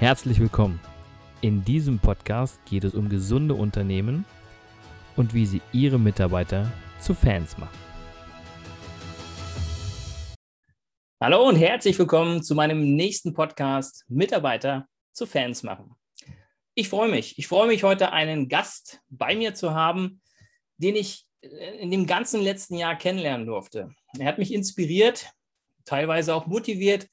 Herzlich willkommen. In diesem Podcast geht es um gesunde Unternehmen und wie sie ihre Mitarbeiter zu Fans machen. Hallo und herzlich willkommen zu meinem nächsten Podcast Mitarbeiter zu Fans machen. Ich freue mich. Ich freue mich heute einen Gast bei mir zu haben, den ich in dem ganzen letzten Jahr kennenlernen durfte. Er hat mich inspiriert, teilweise auch motiviert,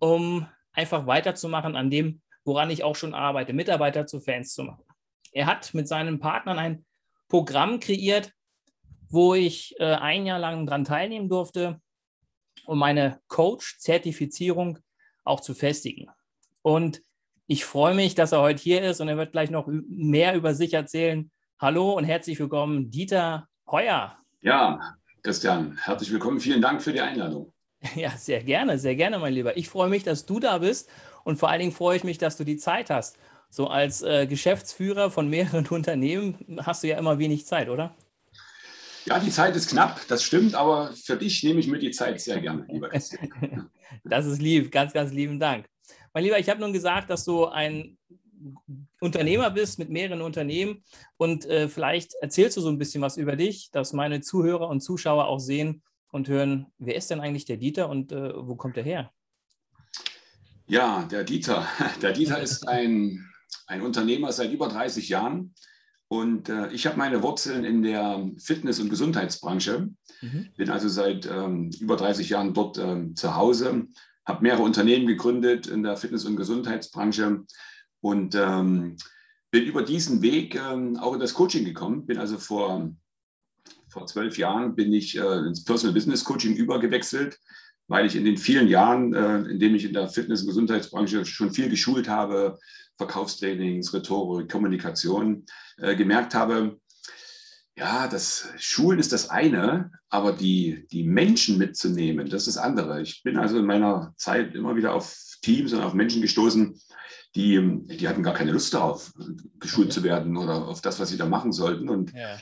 um einfach weiterzumachen an dem, woran ich auch schon arbeite, Mitarbeiter zu Fans zu machen. Er hat mit seinen Partnern ein Programm kreiert, wo ich äh, ein Jahr lang daran teilnehmen durfte, um meine Coach-Zertifizierung auch zu festigen. Und ich freue mich, dass er heute hier ist und er wird gleich noch mehr über sich erzählen. Hallo und herzlich willkommen, Dieter Heuer. Ja, Christian, herzlich willkommen. Vielen Dank für die Einladung. Ja, sehr gerne, sehr gerne, mein Lieber. Ich freue mich, dass du da bist und vor allen Dingen freue ich mich, dass du die Zeit hast. So als äh, Geschäftsführer von mehreren Unternehmen hast du ja immer wenig Zeit, oder? Ja, die Zeit ist knapp, das stimmt, aber für dich nehme ich mir die Zeit sehr gerne, lieber Christian. das ist lieb, ganz, ganz lieben Dank. Mein Lieber, ich habe nun gesagt, dass du ein Unternehmer bist mit mehreren Unternehmen und äh, vielleicht erzählst du so ein bisschen was über dich, dass meine Zuhörer und Zuschauer auch sehen, und hören, wer ist denn eigentlich der Dieter und äh, wo kommt er her? Ja, der Dieter. Der Dieter ist ein, ein Unternehmer seit über 30 Jahren und äh, ich habe meine Wurzeln in der Fitness- und Gesundheitsbranche. Mhm. Bin also seit ähm, über 30 Jahren dort ähm, zu Hause, habe mehrere Unternehmen gegründet in der Fitness- und Gesundheitsbranche und ähm, bin über diesen Weg ähm, auch in das Coaching gekommen. Bin also vor vor zwölf Jahren bin ich äh, ins Personal Business Coaching übergewechselt, weil ich in den vielen Jahren, äh, in denen ich in der Fitness- und Gesundheitsbranche schon viel geschult habe, Verkaufstrainings, Rhetorik, Kommunikation, äh, gemerkt habe, ja, das Schulen ist das eine, aber die, die Menschen mitzunehmen, das ist das andere. Ich bin also in meiner Zeit immer wieder auf Teams und auf Menschen gestoßen, die, die hatten gar keine Lust darauf, geschult zu werden oder auf das, was sie da machen sollten. Und ja.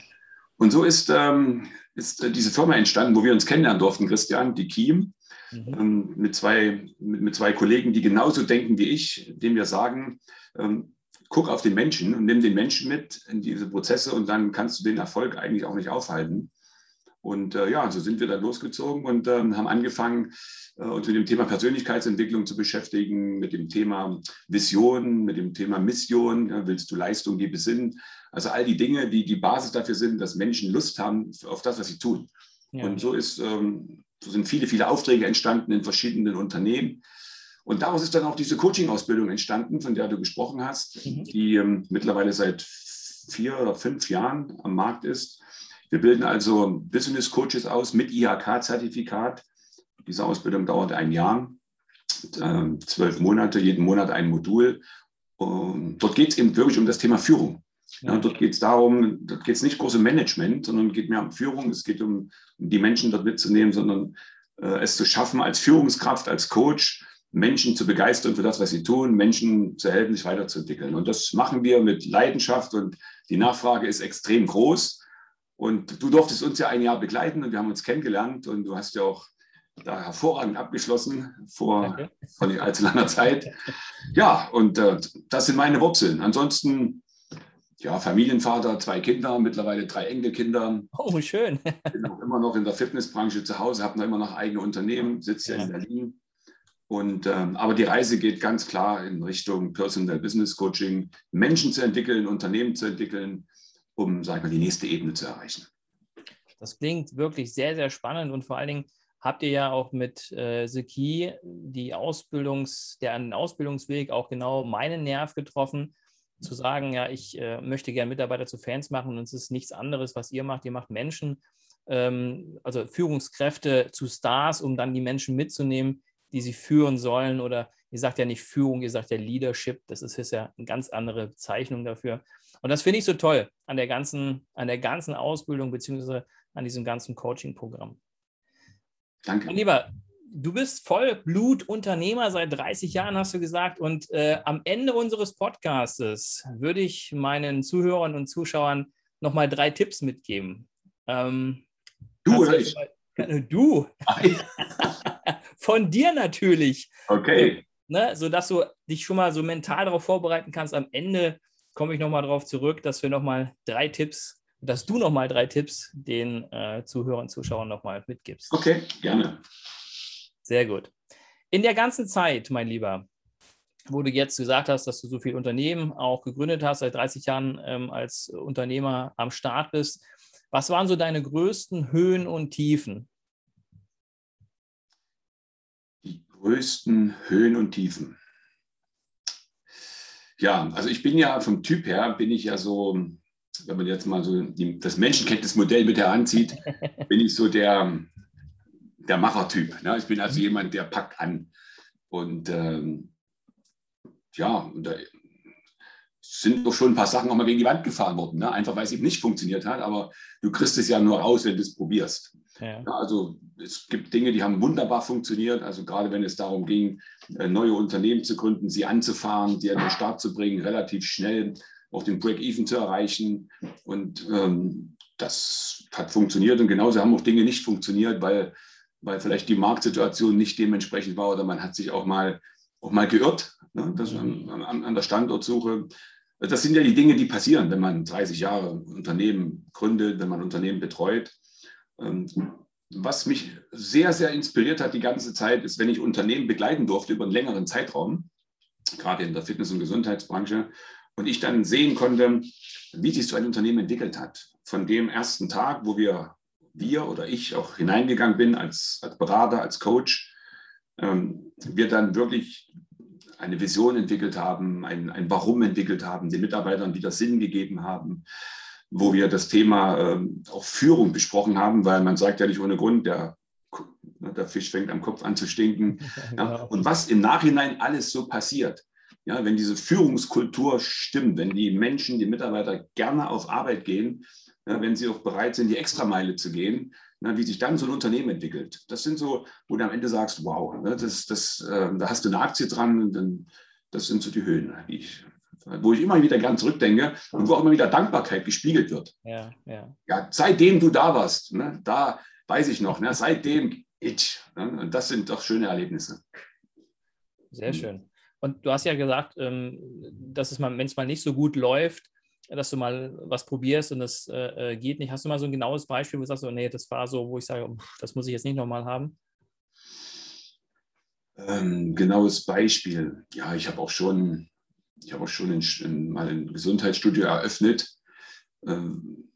Und so ist, ähm, ist äh, diese Firma entstanden, wo wir uns kennenlernen durften, Christian, die Kiem, mhm. ähm, mit, zwei, mit, mit, zwei Kollegen, die genauso denken wie ich, dem wir sagen, ähm, guck auf den Menschen und nimm den Menschen mit in diese Prozesse und dann kannst du den Erfolg eigentlich auch nicht aufhalten. Und äh, ja, so sind wir dann losgezogen und äh, haben angefangen, äh, uns mit dem Thema Persönlichkeitsentwicklung zu beschäftigen, mit dem Thema Vision, mit dem Thema Mission. Ja, willst du Leistung, gebe Sinn? Also all die Dinge, die die Basis dafür sind, dass Menschen Lust haben auf das, was sie tun. Ja. Und so, ist, ähm, so sind viele, viele Aufträge entstanden in verschiedenen Unternehmen. Und daraus ist dann auch diese Coaching-Ausbildung entstanden, von der du gesprochen hast, mhm. die ähm, mittlerweile seit vier oder fünf Jahren am Markt ist. Wir bilden also Business Coaches aus mit IHK-Zertifikat. Diese Ausbildung dauert ein Jahr, äh, zwölf Monate, jeden Monat ein Modul. Und dort geht es eben wirklich um das Thema Führung. Ja, dort geht es darum, dort geht es nicht groß um Management, sondern geht mehr um Führung. Es geht um, um die Menschen dort mitzunehmen, sondern äh, es zu schaffen, als Führungskraft, als Coach, Menschen zu begeistern für das, was sie tun, Menschen zu helfen, sich weiterzuentwickeln. Und das machen wir mit Leidenschaft und die Nachfrage ist extrem groß. Und du durftest uns ja ein Jahr begleiten und wir haben uns kennengelernt und du hast ja auch da hervorragend abgeschlossen vor, vor nicht allzu langer Zeit. Ja, und äh, das sind meine Wurzeln. Ansonsten ja, Familienvater, zwei Kinder, mittlerweile drei Enkelkinder. Oh, schön. Bin auch immer noch in der Fitnessbranche zu Hause, habe noch immer noch eigene Unternehmen, sitze ja in Berlin. Und, ähm, aber die Reise geht ganz klar in Richtung Personal Business Coaching, Menschen zu entwickeln, Unternehmen zu entwickeln, um, sag ich mal, die nächste Ebene zu erreichen. Das klingt wirklich sehr, sehr spannend und vor allen Dingen habt ihr ja auch mit äh, Seki die Ausbildungs, der an den Ausbildungsweg auch genau meinen Nerv getroffen zu sagen, ja, ich äh, möchte gerne Mitarbeiter zu Fans machen und es ist nichts anderes, was ihr macht. Ihr macht Menschen, ähm, also Führungskräfte zu Stars, um dann die Menschen mitzunehmen, die sie führen sollen. Oder ihr sagt ja nicht Führung, ihr sagt ja Leadership. Das ist ja eine ganz andere Bezeichnung dafür. Und das finde ich so toll an der ganzen, an der ganzen Ausbildung beziehungsweise an diesem ganzen Coaching-Programm. Danke. Mein Lieber, du bist Vollblutunternehmer seit 30 Jahren, hast du gesagt. Und äh, am Ende unseres Podcastes würde ich meinen Zuhörern und Zuschauern nochmal drei Tipps mitgeben. Ähm, du oder ich? Mal, du. Von dir natürlich. Okay. Ne, sodass du dich schon mal so mental darauf vorbereiten kannst. Am Ende komme ich nochmal darauf zurück, dass wir nochmal drei Tipps, dass du nochmal drei Tipps den äh, Zuhörern und Zuschauern nochmal mitgibst. Okay, gerne. Sehr gut. In der ganzen Zeit, mein Lieber, wo du jetzt gesagt hast, dass du so viele Unternehmen auch gegründet hast, seit 30 Jahren ähm, als Unternehmer am Start bist, was waren so deine größten Höhen und Tiefen? Die größten Höhen und Tiefen. Ja, also ich bin ja vom Typ her, bin ich ja so, wenn man jetzt mal so die, das Menschenkenntnismodell mit heranzieht, bin ich so der, der Machertyp. Ne? Ich bin also jemand, der packt an. Und ähm, ja, da sind doch schon ein paar Sachen auch mal gegen die Wand gefahren worden. Ne? Einfach weil es eben nicht funktioniert hat. Aber du kriegst es ja nur raus, wenn du es probierst. Ja. Also es gibt Dinge, die haben wunderbar funktioniert. Also gerade wenn es darum ging, äh, neue Unternehmen zu gründen, sie anzufahren, die an den Start zu bringen, relativ schnell auch den Break-Even zu erreichen. Und ähm, das hat funktioniert. Und genauso haben auch Dinge nicht funktioniert, weil, weil vielleicht die Marktsituation nicht dementsprechend war oder man hat sich auch mal, auch mal geirrt ne? das an, an, an der Standortsuche. Das sind ja die Dinge, die passieren, wenn man 30 Jahre Unternehmen gründet, wenn man Unternehmen betreut. Ähm, was mich sehr, sehr inspiriert hat die ganze Zeit, ist, wenn ich Unternehmen begleiten durfte über einen längeren Zeitraum, gerade in der Fitness- und Gesundheitsbranche, und ich dann sehen konnte, wie sich so ein Unternehmen entwickelt hat. Von dem ersten Tag, wo wir, wir oder ich auch hineingegangen bin als, als Berater, als Coach, ähm, wir dann wirklich eine Vision entwickelt haben, ein, ein Warum entwickelt haben, den Mitarbeitern wieder Sinn gegeben haben, wo wir das Thema äh, auch Führung besprochen haben, weil man sagt ja nicht ohne Grund, der, der Fisch fängt am Kopf an zu stinken. Ja, genau. Und was im Nachhinein alles so passiert, ja, wenn diese Führungskultur stimmt, wenn die Menschen, die Mitarbeiter gerne auf Arbeit gehen, ja, wenn sie auch bereit sind, die Extrameile zu gehen, na, wie sich dann so ein Unternehmen entwickelt. Das sind so, wo du am Ende sagst, wow, ne, das, das, äh, da hast du eine Aktie dran, dann, das sind so die Höhen, die ich, wo ich immer wieder gern zurückdenke und wo auch immer wieder Dankbarkeit gespiegelt wird. Ja, ja. ja seitdem du da warst, ne, da weiß ich noch, ne, seitdem ich. Ne, und das sind doch schöne Erlebnisse. Sehr schön. Und du hast ja gesagt, ähm, dass es mal, wenn es mal nicht so gut läuft, dass du mal was probierst und das äh, äh, geht nicht. Hast du mal so ein genaues Beispiel, wo du sagst, oh, nee, das war so, wo ich sage, das muss ich jetzt nicht nochmal haben? Ähm, genaues Beispiel. Ja, ich habe auch schon, ich habe auch schon in, in, mal ein Gesundheitsstudio eröffnet, ähm,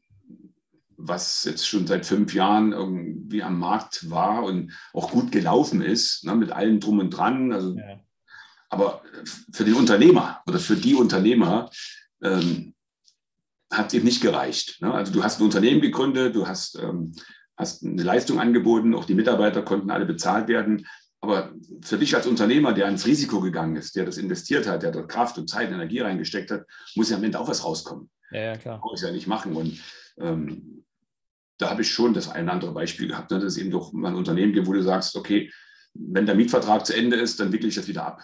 was jetzt schon seit fünf Jahren irgendwie am Markt war und auch gut gelaufen ist, ne, mit allem drum und dran. Also, ja. Aber für den Unternehmer oder für die Unternehmer ähm, hat eben nicht gereicht. Ne? Also du hast ein Unternehmen gegründet, du hast, ähm, hast eine Leistung angeboten, auch die Mitarbeiter konnten alle bezahlt werden. Aber für dich als Unternehmer, der ins Risiko gegangen ist, der das investiert hat, der dort Kraft und Zeit und Energie reingesteckt hat, muss ja am Ende auch was rauskommen. Ja, ja klar. Das muss ich ja nicht machen. Und ähm, da habe ich schon das ein oder andere Beispiel gehabt, ne? dass es eben doch mal ein Unternehmen gibt, wo du sagst, okay, wenn der Mietvertrag zu Ende ist, dann wickle ich das wieder ab.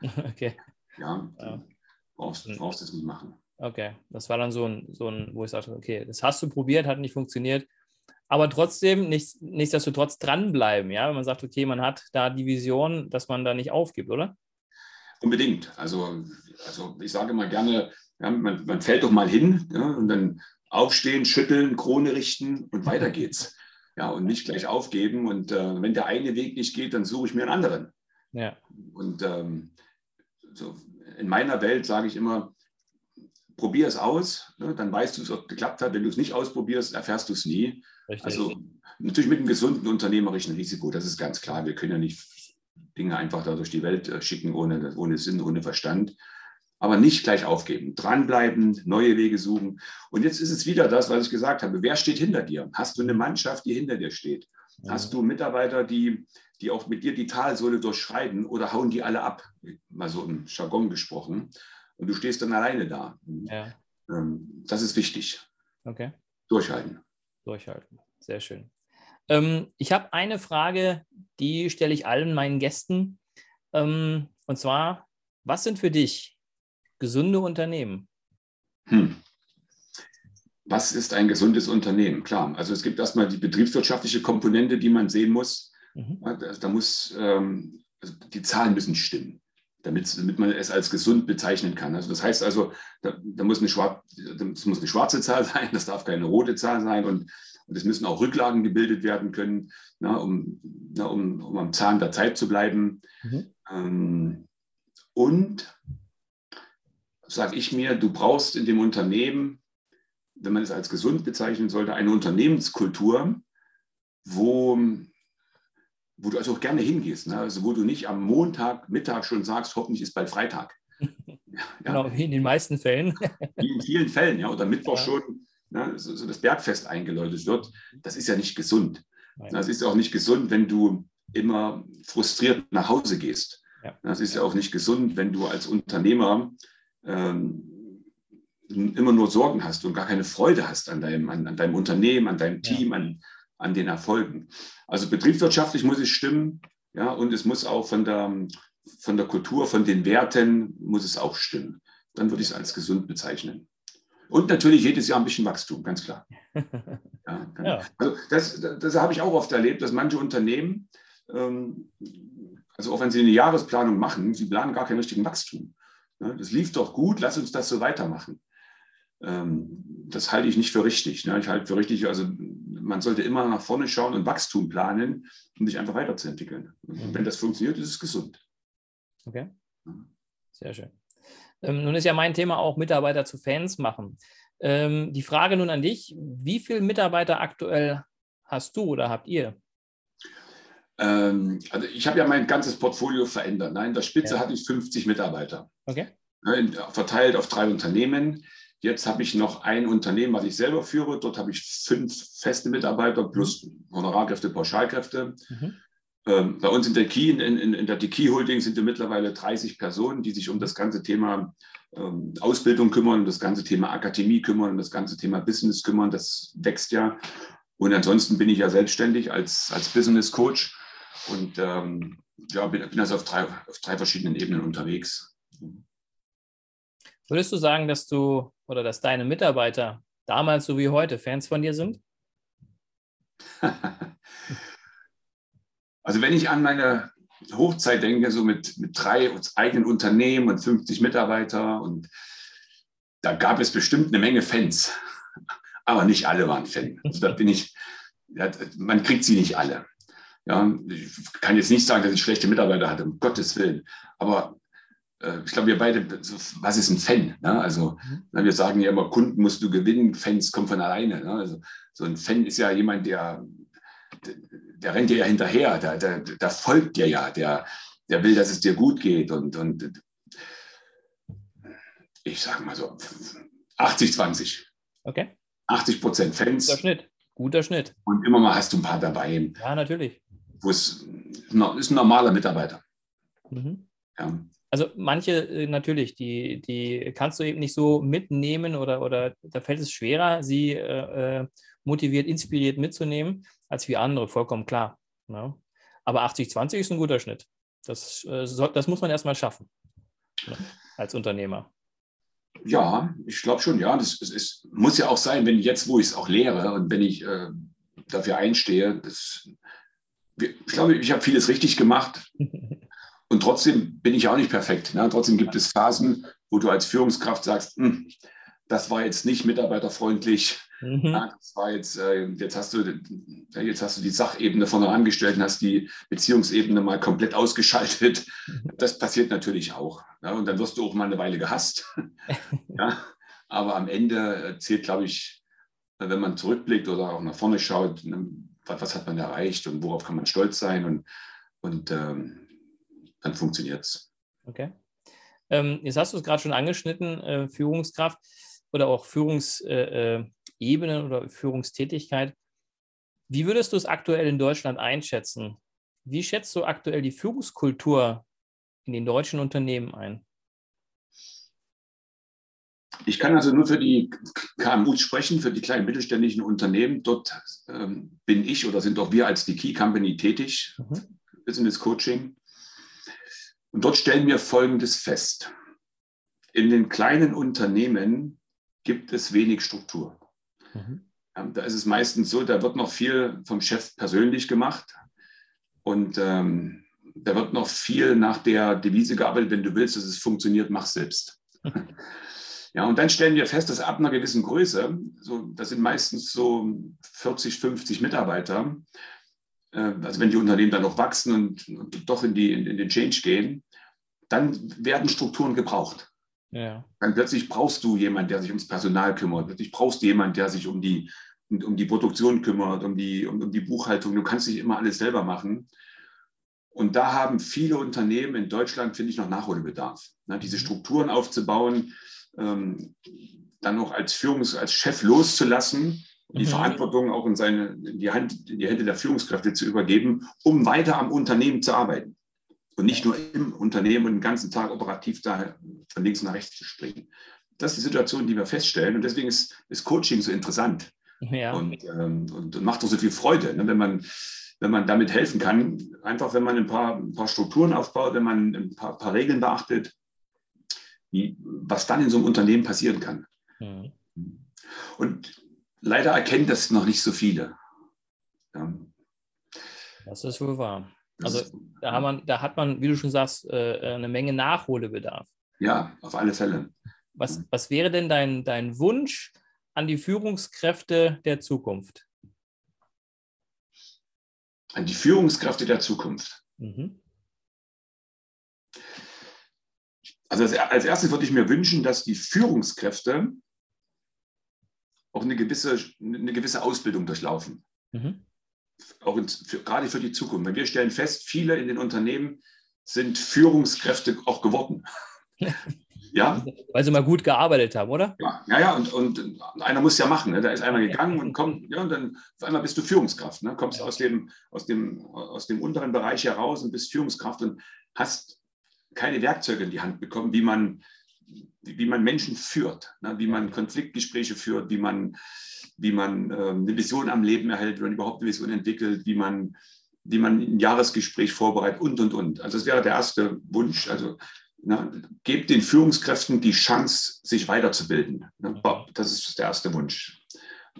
Okay. Ja, ja. Brauchst, brauchst das nicht machen. Okay, das war dann so ein, so ein, wo ich sagte, okay, das hast du probiert, hat nicht funktioniert. Aber trotzdem, nicht, nichtsdestotrotz dranbleiben, ja, wenn man sagt, okay, man hat da die Vision, dass man da nicht aufgibt, oder? Unbedingt. Also, also ich sage mal gerne, ja, man, man, fällt doch mal hin ja, und dann aufstehen, schütteln, Krone richten und weiter geht's. Ja, und nicht gleich aufgeben. Und äh, wenn der eine Weg nicht geht, dann suche ich mir einen anderen. Ja. Und ähm, so in meiner Welt sage ich immer, probier es aus, ne, dann weißt du, ob es geklappt hat. Wenn du es nicht ausprobierst, erfährst du es nie. Richtig. Also natürlich mit einem gesunden unternehmerischen Risiko, das ist ganz klar. Wir können ja nicht Dinge einfach da durch die Welt äh, schicken ohne, ohne Sinn, ohne Verstand. Aber nicht gleich aufgeben, dranbleiben, neue Wege suchen. Und jetzt ist es wieder das, was ich gesagt habe. Wer steht hinter dir? Hast du eine Mannschaft, die hinter dir steht? Hast du Mitarbeiter, die, die auch mit dir die Talsohle durchschreiten oder hauen die alle ab? Mal so im Jargon gesprochen und du stehst dann alleine da. Ja. Ähm, das ist wichtig. Okay. Durchhalten. Durchhalten. Sehr schön. Ähm, ich habe eine Frage, die stelle ich allen meinen Gästen. Ähm, und zwar, was sind für dich gesunde Unternehmen? Hm. Was ist ein gesundes Unternehmen? Klar, also es gibt erstmal die betriebswirtschaftliche Komponente, die man sehen muss. Mhm. Da, da, muss, ähm, also die Zahlen müssen stimmen. Damit, damit man es als gesund bezeichnen kann. Also das heißt also, da, da muss eine schwarze, das muss eine schwarze Zahl sein, das darf keine rote Zahl sein und, und es müssen auch Rücklagen gebildet werden können, na, um, na, um, um am Zahn der Zeit zu bleiben. Mhm. Ähm, und sage ich mir, du brauchst in dem Unternehmen, wenn man es als gesund bezeichnen sollte, eine Unternehmenskultur, wo wo du also auch gerne hingehst. Ne? Also wo du nicht am Montag, Mittag schon sagst, hoffentlich ist bald Freitag. Ja, genau, wie in den meisten Fällen. Wie in vielen Fällen, ja. Oder Mittwoch ja. schon ne, so, so, das Bergfest eingeläutet wird. Das ist ja nicht gesund. Nein. Das ist auch nicht gesund, wenn du immer frustriert nach Hause gehst. Ja. Das ist ja auch nicht gesund, wenn du als Unternehmer ähm, immer nur Sorgen hast und gar keine Freude hast an deinem, an, an deinem Unternehmen, an deinem Team, an, an den Erfolgen. Also betriebswirtschaftlich muss es stimmen, ja, und es muss auch von der, von der Kultur, von den Werten, muss es auch stimmen. Dann würde ich es als gesund bezeichnen. Und natürlich jedes Jahr ein bisschen Wachstum, ganz klar. Ja, ja. Also das, das habe ich auch oft erlebt, dass manche Unternehmen, ähm, also auch wenn sie eine Jahresplanung machen, sie planen gar keinen richtigen Wachstum. Das lief doch gut, lass uns das so weitermachen. Ähm, das halte ich nicht für richtig. Ne? Ich halte für richtig, also man sollte immer nach vorne schauen und Wachstum planen, um sich einfach weiterzuentwickeln. Mhm. Wenn das funktioniert, ist es gesund. Okay. Sehr schön. Ähm, nun ist ja mein Thema auch Mitarbeiter zu Fans machen. Ähm, die Frage nun an dich: Wie viele Mitarbeiter aktuell hast du oder habt ihr? Ähm, also ich habe ja mein ganzes Portfolio verändert. Nein, in der Spitze ja. hatte ich 50 Mitarbeiter. Okay. Ne, verteilt auf drei Unternehmen. Jetzt habe ich noch ein Unternehmen, was ich selber führe. Dort habe ich fünf feste Mitarbeiter plus Honorarkräfte, Pauschalkräfte. Mhm. Ähm, bei uns in der Key, in, in, in der Key Holding sind wir mittlerweile 30 Personen, die sich um das ganze Thema ähm, Ausbildung kümmern, um das ganze Thema Akademie kümmern, um das ganze Thema Business kümmern. Das wächst ja. Und ansonsten bin ich ja selbstständig als, als Business Coach und ähm, ja, bin, bin also auf drei, auf drei verschiedenen Ebenen unterwegs. Würdest du sagen, dass du oder dass deine Mitarbeiter damals so wie heute Fans von dir sind? Also wenn ich an meine Hochzeit denke, so mit, mit drei eigenen Unternehmen und 50 Mitarbeiter und da gab es bestimmt eine Menge Fans, aber nicht alle waren Fan. Also da bin ich, man kriegt sie nicht alle. Ja, ich kann jetzt nicht sagen, dass ich schlechte Mitarbeiter hatte, um Gottes Willen. Aber ich glaube, wir beide, was ist ein Fan? Ne? Also, mhm. wir sagen ja immer, Kunden musst du gewinnen, Fans kommen von alleine. Ne? Also, so ein Fan ist ja jemand, der, der rennt dir ja hinterher, der, der, der folgt dir ja, der, der will, dass es dir gut geht. Und, und ich sage mal so 80, 20. Okay. 80 Prozent Fans. Guter Schnitt. Guter Schnitt. Und immer mal hast du ein paar dabei. Ja, natürlich. Wo es ist ein normaler Mitarbeiter. Mhm. Ja. Also manche äh, natürlich, die, die kannst du eben nicht so mitnehmen oder, oder da fällt es schwerer, sie äh, äh motiviert, inspiriert mitzunehmen, als wie andere, vollkommen klar. Ne? Aber 80-20 ist ein guter Schnitt. Das, äh, soll, das muss man erstmal schaffen ne? als Unternehmer. Ja, ich glaube schon, ja. Das, das ist, muss ja auch sein, wenn jetzt, wo ich es auch lehre und wenn ich äh, dafür einstehe, das, ich glaube, ich habe vieles richtig gemacht. Und trotzdem bin ich auch nicht perfekt. Ne? Trotzdem gibt es Phasen, wo du als Führungskraft sagst, hm, das war jetzt nicht mitarbeiterfreundlich. Mhm. Ja, das war jetzt, äh, jetzt, hast du, jetzt hast du die Sachebene von der Angestellten, hast die Beziehungsebene mal komplett ausgeschaltet. Mhm. Das passiert natürlich auch. Ja? Und dann wirst du auch mal eine Weile gehasst. ja? Aber am Ende zählt, glaube ich, wenn man zurückblickt oder auch nach vorne schaut, ne, was, was hat man erreicht und worauf kann man stolz sein. Und, und ähm, dann funktioniert es. Okay. Ähm, jetzt hast du es gerade schon angeschnitten, äh, Führungskraft oder auch Führungsebene äh, äh oder Führungstätigkeit. Wie würdest du es aktuell in Deutschland einschätzen? Wie schätzt du aktuell die Führungskultur in den deutschen Unternehmen ein? Ich kann also nur für die KMUs sprechen, für die kleinen mittelständischen Unternehmen. Dort ähm, bin ich oder sind auch wir als die Key Company tätig, mhm. Business Coaching. Und dort stellen wir Folgendes fest. In den kleinen Unternehmen gibt es wenig Struktur. Mhm. Da ist es meistens so, da wird noch viel vom Chef persönlich gemacht. Und ähm, da wird noch viel nach der Devise gearbeitet, wenn du willst, dass es funktioniert, mach selbst. Ja, und dann stellen wir fest, dass ab einer gewissen Größe, so, das sind meistens so 40, 50 Mitarbeiter, also wenn die Unternehmen dann noch wachsen und, und doch in, die, in, in, den Change gehen, dann werden Strukturen gebraucht. Ja. Dann plötzlich brauchst du jemanden, der sich ums Personal kümmert. Plötzlich brauchst du jemanden, der sich um die, um die Produktion kümmert, um die, um, um die Buchhaltung. Du kannst nicht immer alles selber machen. Und da haben viele Unternehmen in Deutschland, finde ich, noch Nachholbedarf. Ne, diese mhm. Strukturen aufzubauen, ähm, dann noch als Führungs-, als Chef loszulassen, die mhm. Verantwortung auch in, seine, in, die Hand, in die Hände der Führungskräfte zu übergeben, um weiter am Unternehmen zu arbeiten. Und nicht nur im Unternehmen und den ganzen Tag operativ da von links nach rechts zu springen. Das ist die Situation, die wir feststellen. Und deswegen ist, ist Coaching so interessant. Ja. Und, ähm, und, macht auch so viel Freude, ne? wenn, man, wenn man damit helfen kann. Einfach, wenn man ein paar, ein paar Strukturen aufbaut, wenn man ein paar, paar Regeln beachtet, wie, was dann in so einem Unternehmen passieren kann. Mhm. Und leider erkennen das noch nicht so viele. Ja. Das ist wohl wahr. Also da, man, da, hat man, wie du schon sagst, äh, eine Menge Nachholbedarf. Ja, auf alle Fälle. Was, was wäre denn dein, dein Wunsch an die Führungskräfte der Zukunft? An die Führungskräfte der Zukunft. Mhm. Also als, als erstes würde ich mir wünschen, dass die Führungskräfte auch eine gewisse, eine gewisse Ausbildung durchlaufen. Mhm. Auch in, für, gerade für die Zukunft. Weil wir stellen fest, viele in den Unternehmen sind Führungskräfte auch geworden. ja? Weil sie mal gut gearbeitet haben, oder? Ja, ja, ja und, und einer muss ja machen. Ne? Da ist einer gegangen und kommt, ja, und dann auf einmal bist du Führungskraft. Ne? Kommst ja. aus, dem, aus, dem, aus dem unteren Bereich heraus und bist Führungskraft und hast keine Werkzeuge in die Hand bekommen, wie man, wie man Menschen führt, ne? wie man Konfliktgespräche führt, wie man, wie man äh, eine Vision am Leben erhält, wie man überhaupt eine Vision entwickelt, wie man, wie man ein Jahresgespräch vorbereitet und, und, und. Also das wäre der erste Wunsch. Also ne, gebt den Führungskräften die Chance, sich weiterzubilden. Ne? Das ist der erste Wunsch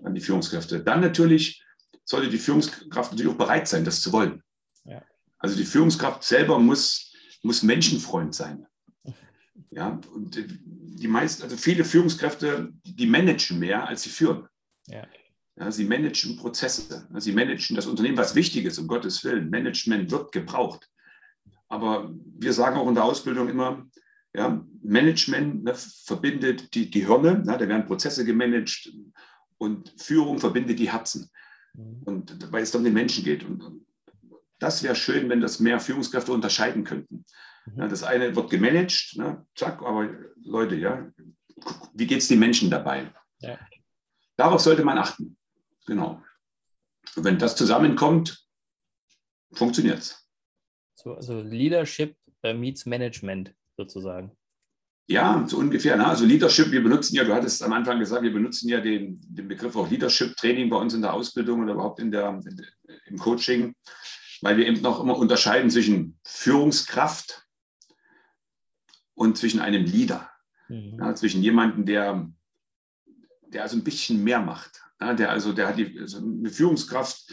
an die Führungskräfte. Dann natürlich sollte die Führungskraft natürlich auch bereit sein, das zu wollen. Ja. Also die Führungskraft selber muss muss Menschenfreund sein. Ja, und die meisten, also viele Führungskräfte, die managen mehr, als sie führen. Ja. Ja, sie managen Prozesse, sie managen das Unternehmen, was wichtig ist, um Gottes Willen. Management wird gebraucht. Aber wir sagen auch in der Ausbildung immer, ja, Management ne, verbindet die, die Hirne, ne, da werden Prozesse gemanagt und Führung verbindet die Herzen. Mhm. Und weil es um den Menschen geht. Und, das wäre schön, wenn das mehr Führungskräfte unterscheiden könnten. Mhm. Ja, das eine wird gemanagt, ne, zack, aber Leute, ja, wie geht es den Menschen dabei? Ja. Darauf sollte man achten. Genau. Und wenn das zusammenkommt, funktioniert es. So, also Leadership meets Management sozusagen. Ja, so ungefähr. Ne? Also Leadership, wir benutzen ja, du hattest am Anfang gesagt, wir benutzen ja den, den Begriff auch Leadership-Training bei uns in der Ausbildung oder überhaupt in der, im Coaching weil wir eben noch immer unterscheiden zwischen Führungskraft und zwischen einem Leader. Mhm. Ja, zwischen jemandem, der, der also ein bisschen mehr macht. Ja, der also, der hat die, also eine Führungskraft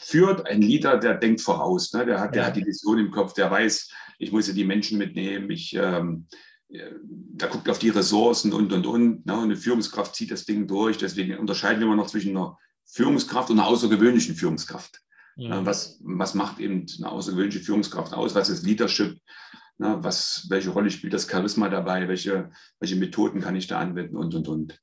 führt, ein Leader, der denkt voraus. Ne? Der, hat, der hat die Vision im Kopf, der weiß, ich muss ja die Menschen mitnehmen, ich, ähm, äh, der guckt auf die Ressourcen und, und, und. Ne? Und eine Führungskraft zieht das Ding durch. Deswegen unterscheiden wir immer noch zwischen einer Führungskraft und einer außergewöhnlichen Führungskraft. Mhm. Was, was macht eben eine außergewöhnliche Führungskraft aus? Was ist Leadership? Na, was, welche Rolle spielt das Charisma dabei? Welche, welche Methoden kann ich da anwenden und, und, und.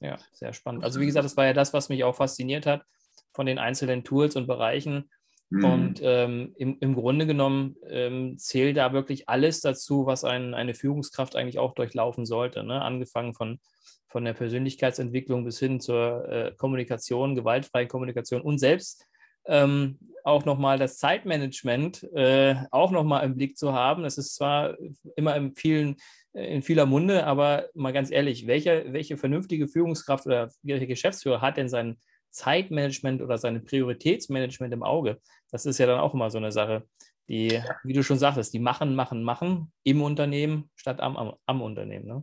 Ja, sehr spannend. Also wie gesagt, das war ja das, was mich auch fasziniert hat von den einzelnen Tools und Bereichen. Mhm. Und ähm, im, im Grunde genommen ähm, zählt da wirklich alles dazu, was ein, eine Führungskraft eigentlich auch durchlaufen sollte. Ne? Angefangen von, von der Persönlichkeitsentwicklung bis hin zur äh, Kommunikation, gewaltfreie Kommunikation und selbst ähm, auch nochmal das Zeitmanagement äh, auch nochmal im Blick zu haben. Das ist zwar immer in, vielen, äh, in vieler Munde, aber mal ganz ehrlich, welche, welche vernünftige Führungskraft oder welcher Geschäftsführer hat denn sein Zeitmanagement oder sein Prioritätsmanagement im Auge? Das ist ja dann auch immer so eine Sache, die, wie du schon sagtest, die machen, machen, machen im Unternehmen statt am, am, am Unternehmen. Ne?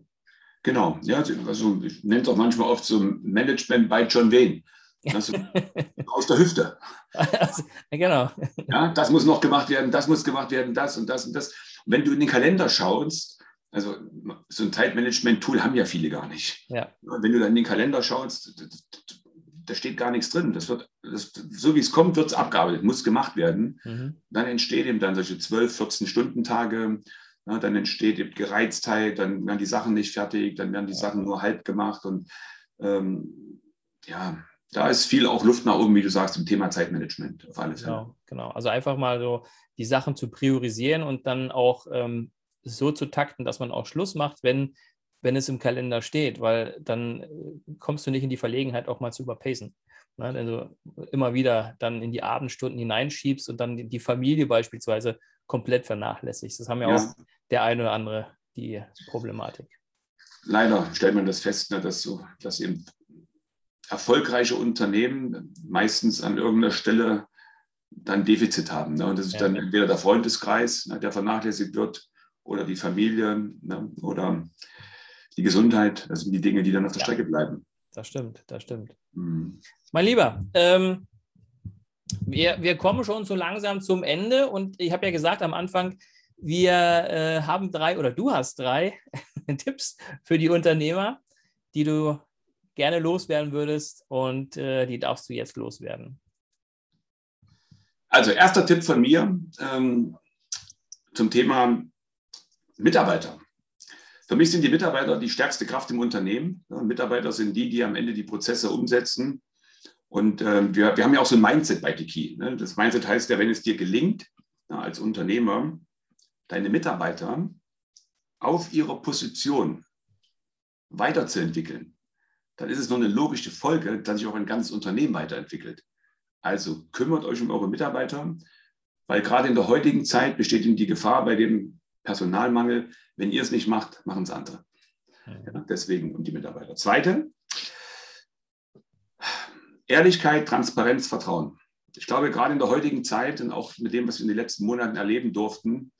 Genau, ja, also ich nenne es auch manchmal oft so Management bei John Wayne. Das aus der Hüfte. Also, genau. Ja, das muss noch gemacht werden, das muss gemacht werden, das und das und das. Und wenn du in den Kalender schaust, also so ein Zeitmanagement-Tool haben ja viele gar nicht. Ja. Wenn du dann in den Kalender schaust, da steht gar nichts drin. Das wird, das, so wie es kommt, wird es abgearbeitet, muss gemacht werden. Mhm. Dann entstehen eben dann solche 12, 14 Stunden Tage. Ja, dann entsteht eben Gereiztheit, dann werden die Sachen nicht fertig, dann werden die Sachen nur halb gemacht. Und ähm, ja, da ist viel auch Luft nach oben, wie du sagst, im Thema Zeitmanagement auf alles. Genau, genau. Also einfach mal so die Sachen zu priorisieren und dann auch ähm, so zu takten, dass man auch Schluss macht, wenn wenn es im Kalender steht, weil dann äh, kommst du nicht in die Verlegenheit, auch mal zu überpacen. Ne? Wenn du immer wieder dann in die Abendstunden hineinschiebst und dann die Familie beispielsweise komplett vernachlässigst. Das haben ja, ja. auch der eine oder andere die Problematik. Leider stellt man das fest, ne, dass, so, dass eben erfolgreiche Unternehmen meistens an irgendeiner Stelle dann Defizit haben. Ne? Und das ist ja. dann entweder der Freundeskreis, ne, der vernachlässigt wird, oder die Familie ne? oder die Gesundheit, das sind die Dinge, die dann auf der ja, Strecke bleiben. Das stimmt, das stimmt. Mhm. Mein Lieber, ähm, wir, wir kommen schon so langsam zum Ende und ich habe ja gesagt am Anfang, wir äh, haben drei oder du hast drei Tipps für die Unternehmer, die du gerne loswerden würdest und äh, die darfst du jetzt loswerden. Also erster Tipp von mir ähm, zum Thema Mitarbeiter. Für mich sind die Mitarbeiter die stärkste Kraft im Unternehmen. Ja, Mitarbeiter sind die, die am Ende die Prozesse umsetzen. Und äh, wir, wir haben ja auch so ein Mindset bei Tiki. Ne? Das Mindset heißt ja, wenn es dir gelingt, ja, als Unternehmer, deine Mitarbeiter auf ihrer Position weiterzuentwickeln, dann ist es nur eine logische Folge, dass sich auch ein ganzes Unternehmen weiterentwickelt. Also kümmert euch um eure Mitarbeiter, weil gerade in der heutigen Zeit besteht ihnen die Gefahr bei dem Personalmangel. Wenn ihr es nicht macht, machen es andere. Ja, deswegen um die Mitarbeiter. Zweite, Ehrlichkeit, Transparenz, Vertrauen. Ich glaube, gerade in der heutigen Zeit und auch mit dem, was wir in den letzten Monaten erleben durften,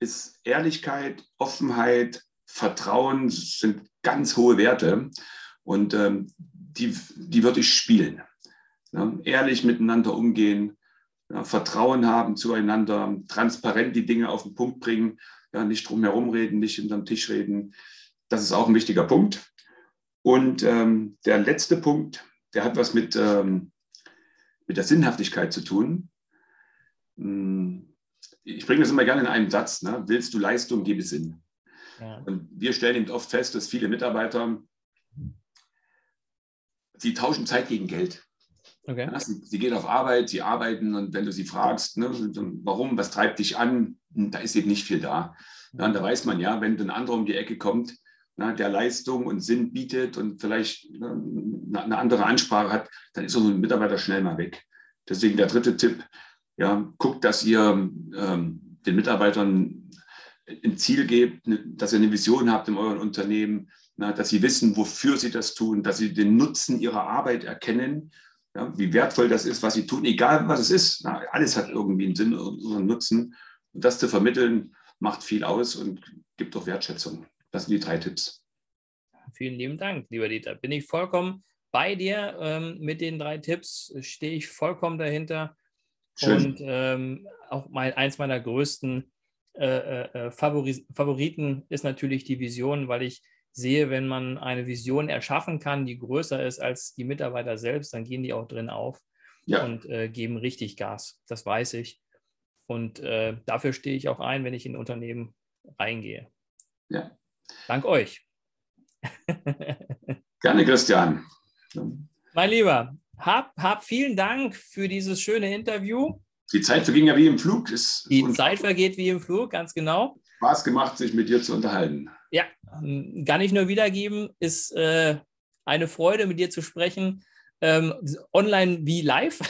ist Ehrlichkeit, Offenheit, Vertrauen sind ganz hohe Werte und ähm, die, die würde ich spielen. Ja, ehrlich miteinander umgehen, ja, Vertrauen haben zueinander, transparent die Dinge auf den Punkt bringen, ja, nicht drum herum reden, nicht hinterm Tisch reden. Das ist auch ein wichtiger Punkt. Und ähm, der letzte Punkt, der hat was mit, ähm, mit der Sinnhaftigkeit zu tun. Hm, ich bringe das immer gerne in einen Satz. Ne? Willst du Leistung, gebe Sinn. Ja. Und wir stellen eben oft fest, dass viele Mitarbeiter, sie tauschen Zeit gegen Geld. Okay. Ja, sie, sie, gehen auf Arbeit, sie arbeiten und wenn du sie fragst, ne, warum, was treibt dich an, hm, da ist eben nicht viel da. Ja, und da weiß man ja, wenn ein anderer um die Ecke kommt, na, der Leistung und Sinn bietet und vielleicht ne, eine andere Ansprache hat, dann ist so ein Mitarbeiter schnell mal weg. Deswegen der dritte Tipp, ja, guckt, dass ihr ähm, den Mitarbeitern ein Ziel gebt, ne, dass ihr eine Vision habt in eurem Unternehmen, na, dass sie wissen, wofür sie das tun, dass sie den Nutzen ihrer Arbeit erkennen ja, wie wertvoll das ist, was sie tun, egal was es ist. Na, alles hat irgendwie einen Sinn und einen Nutzen. Und das zu vermitteln, macht viel aus und gibt auch Wertschätzung. Das sind die drei Tipps. Vielen lieben Dank, lieber Dieter. Bin ich vollkommen bei dir ähm, mit den drei Tipps, stehe ich vollkommen dahinter. Schön. Und ähm, auch mein, eins meiner größten äh, äh, äh Favoriten ist natürlich die Vision, weil ich sehe, wenn man eine Vision erschaffen kann, die größer ist als die Mitarbeiter selbst, dann gehen die auch drin auf ja. und äh, geben richtig Gas. Das weiß ich. Und äh, dafür stehe ich auch ein, wenn ich in Unternehmen reingehe. Ja. Dank euch. Gerne, Christian. Mein Lieber, hab, hab vielen Dank für dieses schöne Interview. Die Zeit verging ja wie im Flug. Ist die Zeit vergeht wie im Flug, ganz genau. Spaß gemacht, sich mit dir zu unterhalten. Ja, ähm, gar nicht nur wiedergeben, ist äh, eine Freude, mit dir zu sprechen, ähm, online wie live.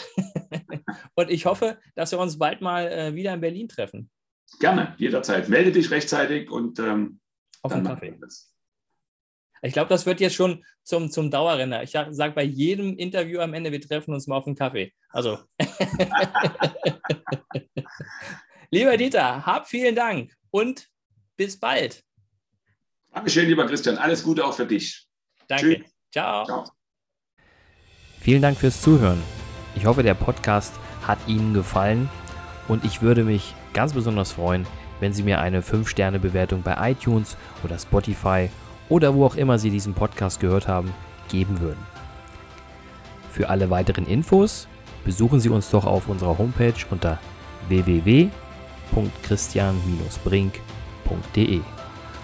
und ich hoffe, dass wir uns bald mal äh, wieder in Berlin treffen. Gerne, jederzeit. Melde dich rechtzeitig und ähm, auf den Kaffee. Ich glaube, das wird jetzt schon zum, zum Dauerrenner. Ich sage bei jedem Interview am Ende, wir treffen uns mal auf den Kaffee. Also. Lieber Dieter, hab vielen Dank und bis bald. Dankeschön, lieber Christian. Alles Gute auch für dich. Danke. Tschüss. Ciao. Ciao. Vielen Dank fürs Zuhören. Ich hoffe, der Podcast hat Ihnen gefallen und ich würde mich ganz besonders freuen, wenn Sie mir eine 5-Sterne-Bewertung bei iTunes oder Spotify oder wo auch immer Sie diesen Podcast gehört haben, geben würden. Für alle weiteren Infos besuchen Sie uns doch auf unserer Homepage unter www.christian-brink.de